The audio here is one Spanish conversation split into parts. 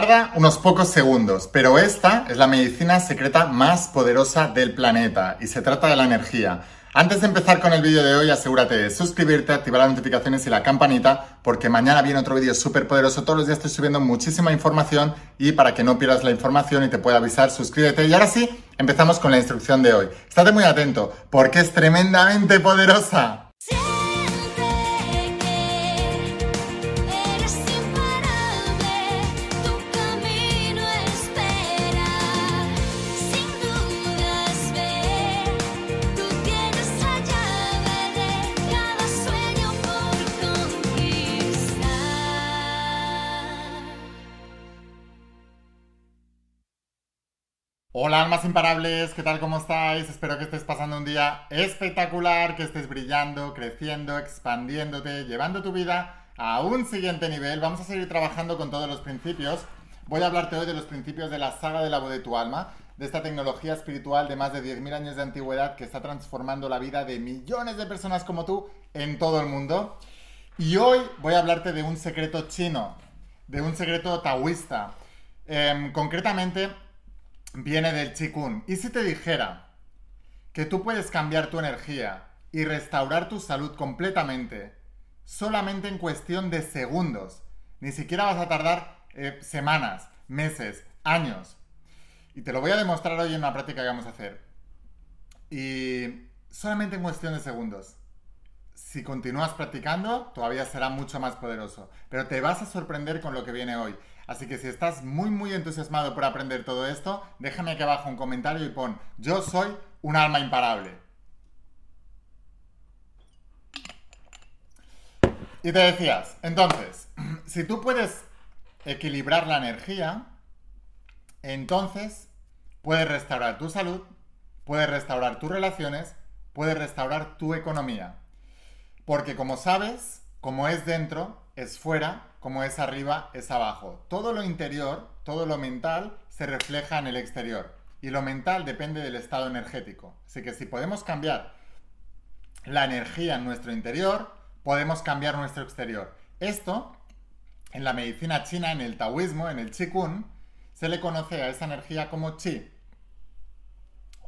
Tarda unos pocos segundos, pero esta es la medicina secreta más poderosa del planeta y se trata de la energía. Antes de empezar con el vídeo de hoy, asegúrate de suscribirte, activar las notificaciones y la campanita, porque mañana viene otro vídeo súper poderoso. Todos los días estoy subiendo muchísima información y para que no pierdas la información y te pueda avisar, suscríbete. Y ahora sí, empezamos con la instrucción de hoy. Estate muy atento, porque es tremendamente poderosa. Almas imparables, ¿qué tal? ¿Cómo estáis? Espero que estés pasando un día espectacular, que estés brillando, creciendo, expandiéndote, llevando tu vida a un siguiente nivel. Vamos a seguir trabajando con todos los principios. Voy a hablarte hoy de los principios de la saga de la voz de tu alma, de esta tecnología espiritual de más de 10.000 años de antigüedad que está transformando la vida de millones de personas como tú en todo el mundo. Y hoy voy a hablarte de un secreto chino, de un secreto taoísta. Em, concretamente, viene del Qigong. ¿Y si te dijera que tú puedes cambiar tu energía y restaurar tu salud completamente solamente en cuestión de segundos? Ni siquiera vas a tardar eh, semanas, meses, años. Y te lo voy a demostrar hoy en una práctica que vamos a hacer. Y solamente en cuestión de segundos. Si continúas practicando, todavía será mucho más poderoso. Pero te vas a sorprender con lo que viene hoy. Así que si estás muy muy entusiasmado por aprender todo esto, déjame aquí abajo un comentario y pon, yo soy un alma imparable. Y te decías, entonces, si tú puedes equilibrar la energía, entonces puedes restaurar tu salud, puedes restaurar tus relaciones, puedes restaurar tu economía. Porque como sabes, como es dentro, es fuera como es arriba, es abajo. Todo lo interior, todo lo mental, se refleja en el exterior. Y lo mental depende del estado energético. Así que si podemos cambiar la energía en nuestro interior, podemos cambiar nuestro exterior. Esto, en la medicina china, en el taoísmo, en el qigong, se le conoce a esa energía como chi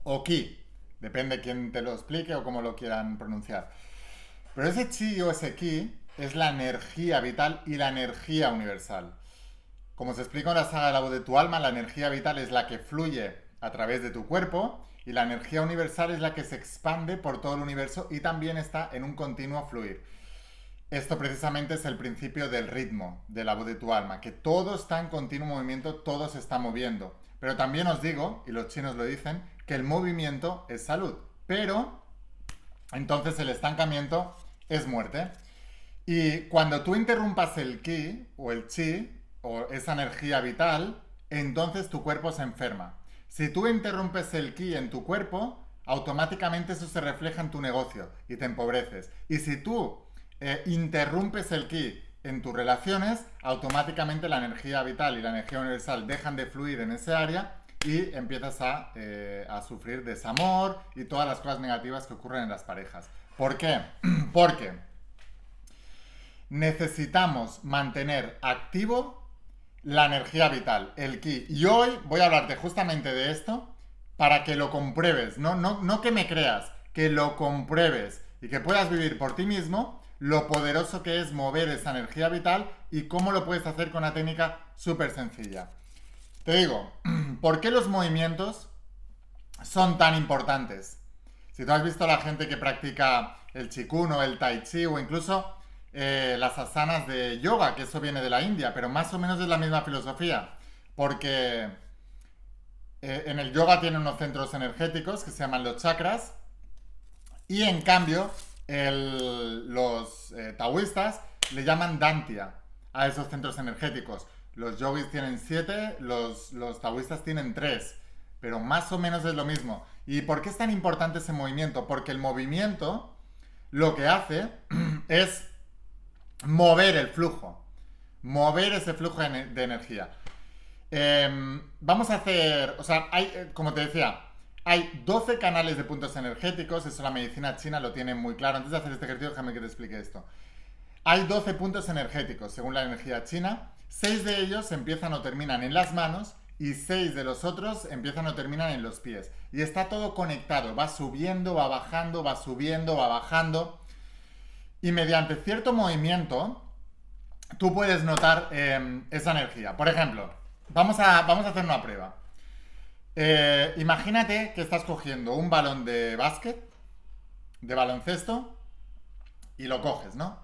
o ki. Depende quién te lo explique o cómo lo quieran pronunciar. Pero ese chi o ese ki es la energía vital y la energía universal. Como se explica en la saga de la voz de tu alma, la energía vital es la que fluye a través de tu cuerpo y la energía universal es la que se expande por todo el universo y también está en un continuo fluir. Esto precisamente es el principio del ritmo de la voz de tu alma, que todo está en continuo movimiento, todo se está moviendo. Pero también os digo, y los chinos lo dicen, que el movimiento es salud. Pero entonces el estancamiento es muerte. Y cuando tú interrumpas el ki o el chi o esa energía vital, entonces tu cuerpo se enferma. Si tú interrumpes el ki en tu cuerpo, automáticamente eso se refleja en tu negocio y te empobreces. Y si tú eh, interrumpes el ki en tus relaciones, automáticamente la energía vital y la energía universal dejan de fluir en ese área y empiezas a, eh, a sufrir desamor y todas las cosas negativas que ocurren en las parejas. ¿Por qué? Porque necesitamos mantener activo la energía vital, el ki. Y hoy voy a hablarte justamente de esto para que lo compruebes, no, no, no que me creas, que lo compruebes y que puedas vivir por ti mismo lo poderoso que es mover esa energía vital y cómo lo puedes hacer con una técnica súper sencilla. Te digo, ¿por qué los movimientos son tan importantes? Si tú has visto a la gente que practica el chikun o el tai chi o incluso eh, las asanas de yoga, que eso viene de la India, pero más o menos es la misma filosofía, porque eh, en el yoga tiene unos centros energéticos que se llaman los chakras, y en cambio los eh, taoístas le llaman dantia a esos centros energéticos. Los yogis tienen siete, los, los taoístas tienen tres, pero más o menos es lo mismo. ¿Y por qué es tan importante ese movimiento? Porque el movimiento lo que hace es mover el flujo, mover ese flujo de energía. Em, vamos a hacer, o sea, hay, eh, como te decía, hay 12 canales de puntos energéticos, eso la medicina china lo tiene muy claro. Antes de hacer este ejercicio, déjame que te explique esto. Hay 12 puntos energéticos según la energía china. 6 de ellos empiezan o terminan en las manos y 6 de los otros empiezan o terminan en los pies. Y está todo conectado, va subiendo, va bajando, va subiendo, va bajando. Y mediante cierto movimiento, tú puedes notar em, esa energía. Por ejemplo, vamos a, vamos a hacer una prueba. Eh, imagínate que estás cogiendo un balón de básquet, de baloncesto, y lo coges, ¿no?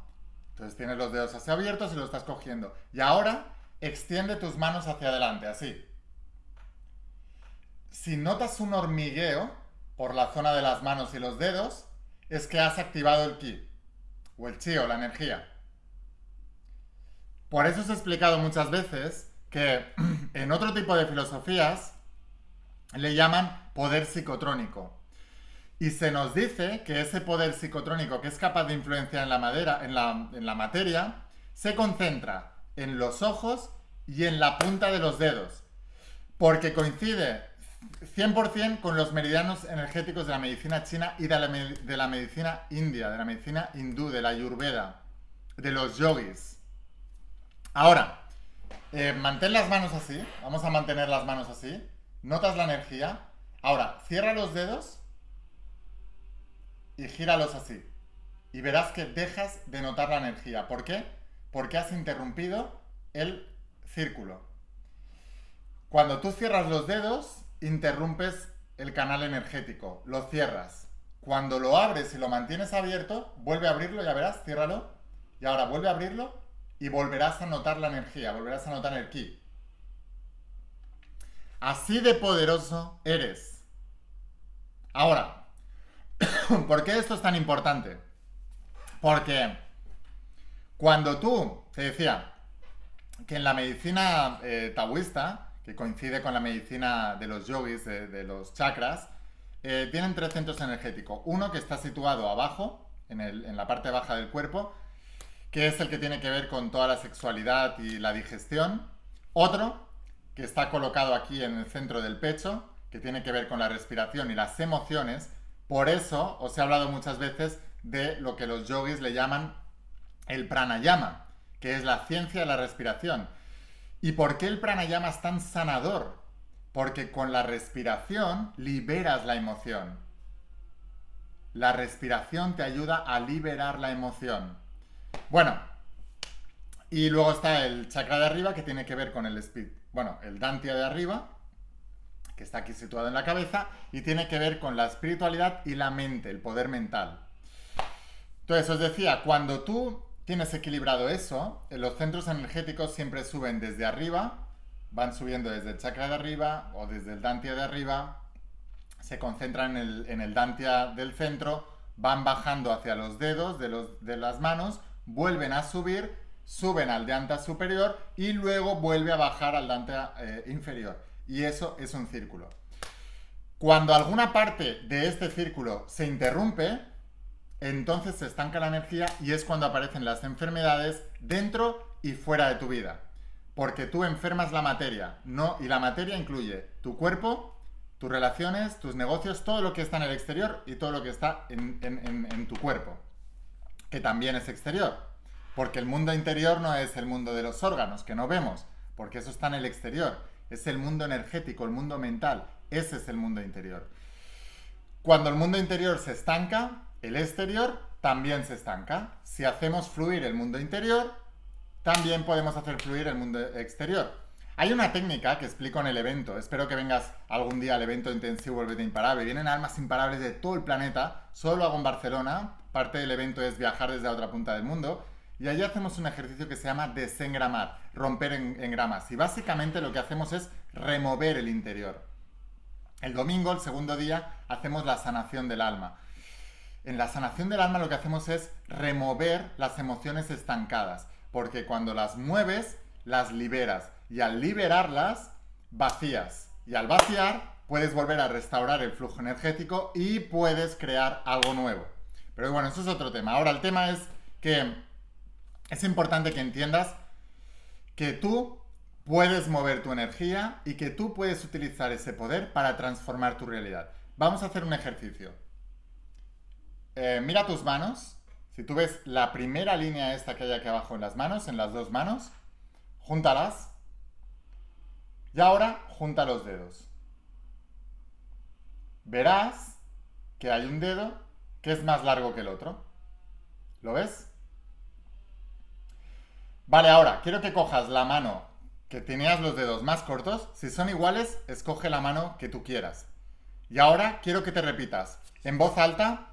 Entonces tienes los dedos así abiertos y lo estás cogiendo. Y ahora extiende tus manos hacia adelante, así. Si notas un hormigueo por la zona de las manos y los dedos, es que has activado el ki, o el chi, o la energía. Por eso os he explicado muchas veces que en otro tipo de filosofías le llaman poder psicotrónico. Y se nos dice que ese poder psicotrónico que es capaz de influenciar en la, madera, en la, en la materia se concentra en los ojos y en la punta de los dedos. Porque coincide 100% con los meridianos energéticos de la medicina china y de la, medicina india, de la medicina hindú, de la ayurveda, de los yogis. Ahora, eh, mantén las manos así, vamos a mantener las manos así, notas la energía. Ahora, cierra los dedos y gíralos así. Y verás que dejas de notar la energía. ¿Por qué? Porque has interrumpido el círculo. Cuando tú cierras los dedos, interrumpes el canal energético, lo cierras. Cuando lo abres y lo mantienes abierto, vuelve a abrirlo, ya verás, ciérralo. Y ahora vuelve a abrirlo y volverás a notar la energía, volverás a notar el ki. Así de poderoso eres. Ahora, ¿por qué esto es tan importante? Porque cuando tú, te decía, que en la medicina eh, taoísta, que coincide con la medicina de los yogis, de, los chakras, eh, tienen tres centros energéticos. Uno que está situado abajo, en, en la parte baja del cuerpo, que es el que tiene que ver con toda la sexualidad y la digestión. Otro que está colocado aquí en el centro del pecho, que tiene que ver con la respiración y las emociones. Por eso os he hablado muchas veces de lo que los yogis le llaman el pranayama, que es la ciencia de la respiración. ¿Y por qué el pranayama es tan sanador? Porque con la respiración liberas la emoción. La respiración te ayuda a liberar la emoción. Bueno, y luego está el chakra de arriba que tiene que ver con el espíritu bueno, el Dantia de arriba, que está aquí situado en la cabeza, y tiene que ver con la espiritualidad y la mente, el poder mental. Entonces, os decía, cuando tú tienes equilibrado eso, los centros energéticos siempre suben desde arriba, van subiendo desde el chakra de arriba o desde el Dantia de arriba, se concentran en el, Dantia del centro, van bajando hacia los dedos de, las manos, vuelven a subir suben al Dante superior y luego vuelve a bajar al Dante eh, inferior. Y eso es un círculo. Cuando alguna parte de este círculo se interrumpe, entonces se estanca la energía y es cuando aparecen las enfermedades dentro y fuera de tu vida. Porque tú enfermas la materia, no, y la materia incluye tu cuerpo, tus relaciones, tus negocios, todo lo que está en el exterior y todo lo que está en tu cuerpo, que también es exterior. Porque el mundo interior no es el mundo de los órganos que no vemos, porque eso está en el exterior. Es el mundo energético, el mundo mental. Ese es el mundo interior. Cuando el mundo interior se estanca, el exterior también se estanca. Si hacemos fluir el mundo interior, también podemos hacer fluir el mundo exterior. Hay una técnica que explico en el evento. Espero que vengas algún día al evento intensivo El Imparable. Vienen almas imparables de todo el planeta. Solo hago en Barcelona. Parte del evento es viajar desde la otra punta del mundo. Y allí hacemos un ejercicio que se llama desengramar, romper en, gramas. Y básicamente lo que hacemos es remover el interior. El domingo, el segundo día, hacemos la sanación del alma. En la sanación del alma lo que hacemos es remover las emociones estancadas, porque cuando las mueves, las liberas. Y al liberarlas, vacías. Y al vaciar, puedes volver a restaurar el flujo energético y puedes crear algo nuevo. Pero bueno, eso es otro tema. Ahora el tema es que es importante que entiendas que tú puedes mover tu energía y que tú puedes utilizar ese poder para transformar tu realidad. Vamos a hacer un ejercicio. Eh, mira tus manos, si tú ves la primera línea esta que hay aquí abajo en las manos, en las dos manos, júntalas. Y ahora junta los dedos. Verás que hay un dedo que es más largo que el otro. ¿Lo ves? Vale, ahora quiero que cojas la mano que tenías los dedos más cortos. Si son iguales, escoge la mano que tú quieras. Y ahora quiero que te repitas en voz alta,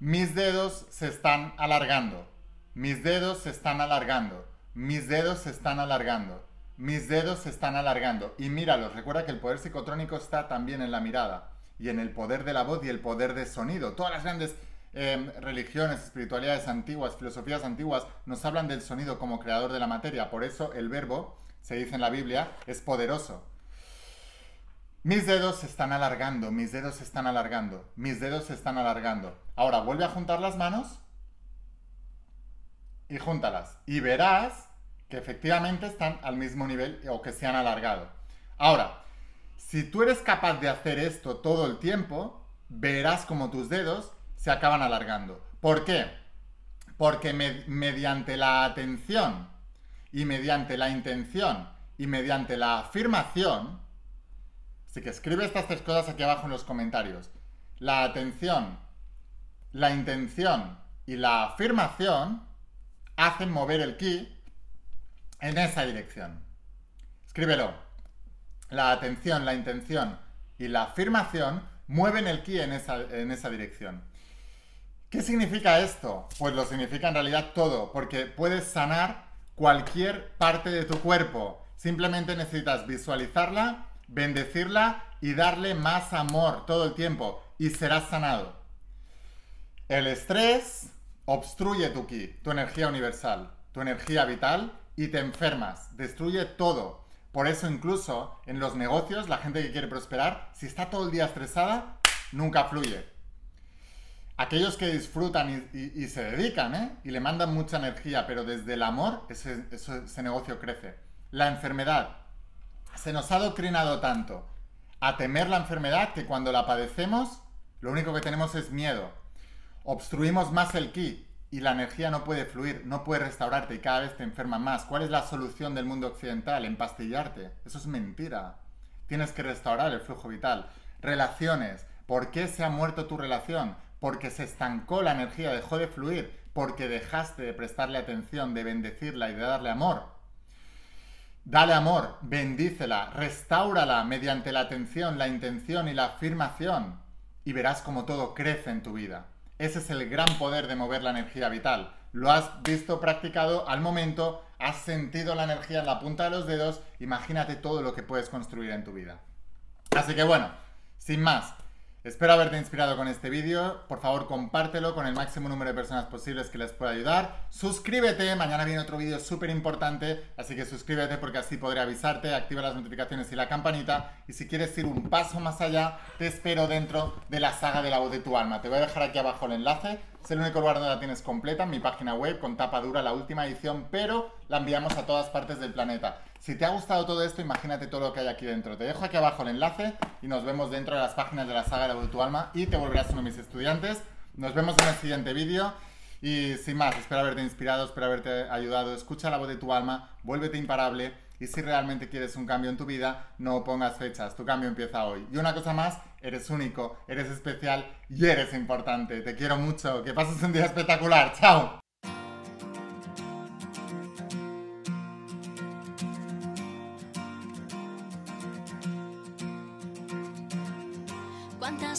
mis dedos se están alargando. Mis dedos se están alargando. Mis dedos se están alargando. Mis dedos se están alargando. Y míralos, recuerda que el poder psicotrónico está también en la mirada y en el poder de la voz y el poder de sonido. Todas las grandes em, religiones, espiritualidades antiguas, filosofías antiguas nos hablan del sonido como creador de la materia. Por eso el verbo, se dice en la Biblia, es poderoso. Mis dedos se están alargando, mis dedos se están alargando, mis dedos se están alargando. Ahora vuelve a juntar las manos y júntalas. Y verás que efectivamente están al mismo nivel o que se han alargado. Ahora, si tú eres capaz de hacer esto todo el tiempo, verás como tus dedos se acaban alargando. ¿Por qué? Porque mediante la atención y mediante la intención y mediante la afirmación, así que escribe estas tres cosas aquí abajo en los comentarios, la atención, la intención y la afirmación hacen mover el ki en esa dirección. Escríbelo la atención, la intención y la afirmación mueven el ki en esa, en esa dirección. ¿Qué significa esto? Pues lo significa en realidad todo, porque puedes sanar cualquier parte de tu cuerpo. Simplemente necesitas visualizarla, bendecirla y darle más amor todo el tiempo y serás sanado. El estrés obstruye tu ki, tu energía universal, tu energía vital y te enfermas, destruye todo. Por eso incluso en los negocios, la gente que quiere prosperar, si está todo el día estresada, nunca fluye. Aquellos que disfrutan y, se dedican, ¿eh? Y le mandan mucha energía, pero desde el amor, ese, ese negocio crece. La enfermedad. Se nos ha adoctrinado tanto a temer la enfermedad que cuando la padecemos, lo único que tenemos es miedo. Obstruimos más el ki, y la energía no puede fluir, no puede restaurarte y cada vez te enferma más. ¿Cuál es la solución del mundo occidental? Empastillarte. Eso es mentira. Tienes que restaurar el flujo vital. Relaciones. ¿Por qué se ha muerto tu relación? Porque se estancó la energía, dejó de fluir, porque dejaste de prestarle atención, de bendecirla y de darle amor. Dale amor, bendícela, restáurala mediante la atención, la intención y la afirmación y verás como todo crece en tu vida. Ese es el gran poder de mover la energía vital. Lo has visto practicado al momento, has sentido la energía en la punta de los dedos, imagínate todo lo que puedes construir en tu vida. Así que bueno, sin más, Espero haberte inspirado con este vídeo. Por favor, compártelo con el máximo número de personas posibles que les pueda ayudar. Suscríbete, mañana viene otro vídeo súper importante, así que suscríbete porque así podré avisarte, activa las notificaciones y la campanita. Y si quieres ir un paso más allá, te espero dentro de la saga de la voz de tu alma. Te voy a dejar aquí abajo el enlace. Es el único lugar donde la tienes completa, en mi página web, con tapa dura, la última edición, pero la enviamos a todas partes del planeta. Si te ha gustado todo esto, imagínate todo lo que hay aquí dentro. Te dejo aquí abajo el enlace y nos vemos dentro de las páginas de la saga de tu alma y te volverás uno de mis estudiantes. Nos vemos en el siguiente vídeo. Y sin más, espero haberte inspirado, espero haberte ayudado. Escucha la voz de tu alma, vuélvete imparable. Y si realmente quieres un cambio en tu vida, no pongas fechas, tu cambio empieza hoy. Y una cosa más, eres único, eres especial y eres importante. Te quiero mucho, que pases un día espectacular. ¡Chao!